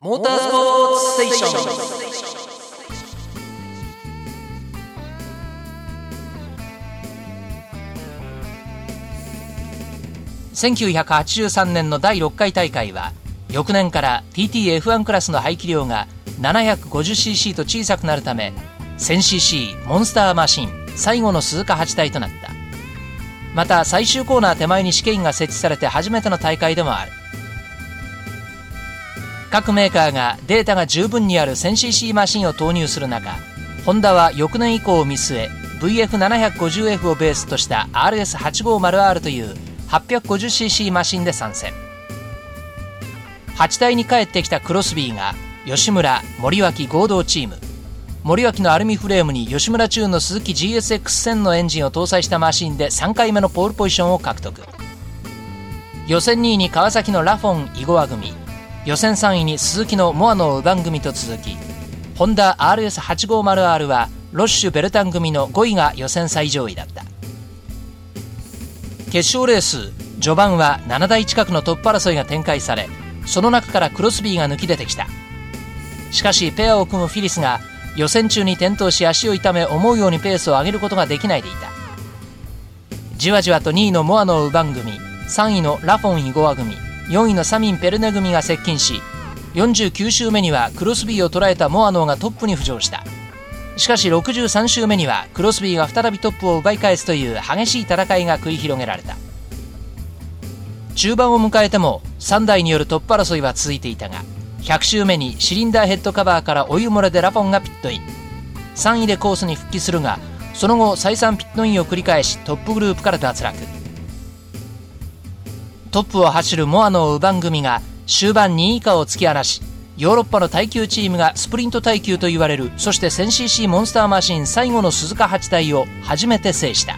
モータースポーツステーション。1983年の第6回大会は翌年から TTF1 クラスの排気量が 750cc と小さくなるため 1000cc モンスターマシン最後の鈴鹿8体となった。また最終コーナー手前に試験が設置されて初めての大会でもある。各メーカーがデータが十分にある 1000cc マシンを投入する中ホンダは翌年以降を見据え VF750F をベースとした RS850R という 850cc マシンで参戦。8体に帰ってきたクロスビーが吉村森脇合同チーム。森脇のアルミフレームに吉村中の鈴木 GSX1000 のエンジンを搭載したマシンで3回目のポールポジションを獲得。予選2位に川崎のラフォン・イゴア組。予選3位に鈴木のモアノウバン組と続きホンダ RS850R はロッシュ・ベルタン組の5位が予選最上位だった。決勝レース序盤は7台近くのトップ争いが展開されその中からクロスビーが抜き出てきた。しかしペアを組むフィリスが予選中に転倒し足を痛め思うようにペースを上げることができないでいた。じわじわと2位のモアノウバン組3位のラフォン・イゴア組4位のサミン・ペルネ組が接近し49周目にはクロスビーを捉えたモアノーがトップに浮上した。しかし63周目にはクロスビーが再びトップを奪い返すという激しい戦いが繰り広げられた。中盤を迎えても3台によるトップ争いは続いていたが100周目にシリンダーヘッドカバーからお湯漏れでラフォンがピットイン。3位でコースに復帰するがその後再三ピットインを繰り返しトップグループから脱落。トップを走るモアのウバン組が終盤2位以下を突き放しヨーロッパの耐久チームがスプリント耐久と言われるそして 1000cc モンスターマシン最後の鈴鹿8体を初めて制した。